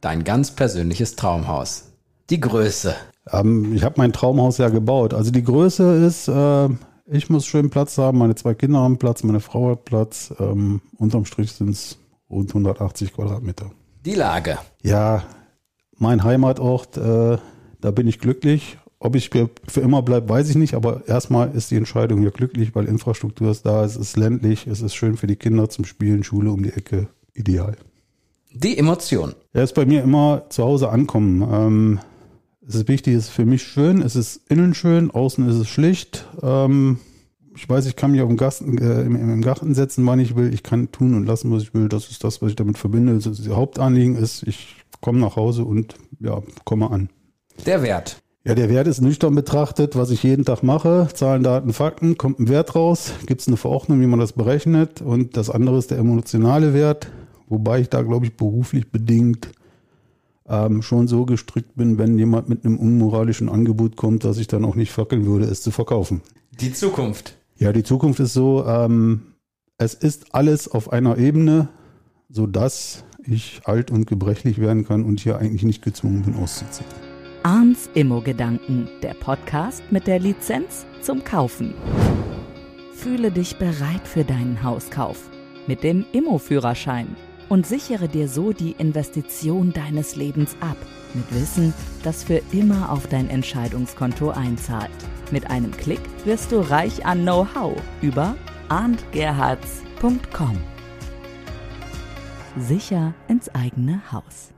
dein ganz persönliches Traumhaus. Die Größe. Ähm, ich habe mein Traumhaus ja gebaut. Also die Größe ist, äh, ich muss schön Platz haben, meine zwei Kinder haben Platz, meine Frau hat Platz. Ähm, unterm Strich sind es rund 180 Quadratmeter. Die Lage. Ja, mein Heimatort, äh, da bin ich glücklich. Ob ich für immer bleibe, weiß ich nicht, aber erstmal ist die Entscheidung hier glücklich, weil Infrastruktur ist da, es ist ländlich, es ist schön für die Kinder zum Spielen, Schule um die Ecke, ideal. Die Emotion. Er ist bei mir immer zu Hause ankommen. Ähm, es ist wichtig, es ist für mich schön, es ist innen schön, außen ist es schlicht. Ähm, ich weiß, ich kann mich auf dem Garten, äh, im, im, Garten setzen, wann ich will. Ich kann tun und lassen, was ich will. Das ist das, was ich damit verbinde. Das, das Hauptanliegen ist, ich komme nach Hause und ja, komme an. Der Wert. Ja, der Wert ist nüchtern betrachtet, was ich jeden Tag mache. Zahlen, Daten, Fakten, kommt ein Wert raus, gibt es eine Verordnung, wie man das berechnet. Und das andere ist der emotionale Wert, wobei ich da, glaube ich, beruflich bedingt ähm, schon so gestrickt bin, wenn jemand mit einem unmoralischen Angebot kommt, dass ich dann auch nicht fackeln würde, es zu verkaufen. Die Zukunft. Ja, die Zukunft ist so, ähm, es ist alles auf einer Ebene, sodass ich alt und gebrechlich werden kann und hier eigentlich nicht gezwungen bin auszuziehen. Arns Immo-Gedanken, der Podcast mit der Lizenz zum Kaufen. Fühle dich bereit für deinen Hauskauf mit dem Immo-Führerschein und sichere dir so die Investition deines Lebens ab, mit Wissen, das für immer auf dein Entscheidungskonto einzahlt. Mit einem Klick wirst du reich an Know-how über arndgerhards.com. Sicher ins eigene Haus.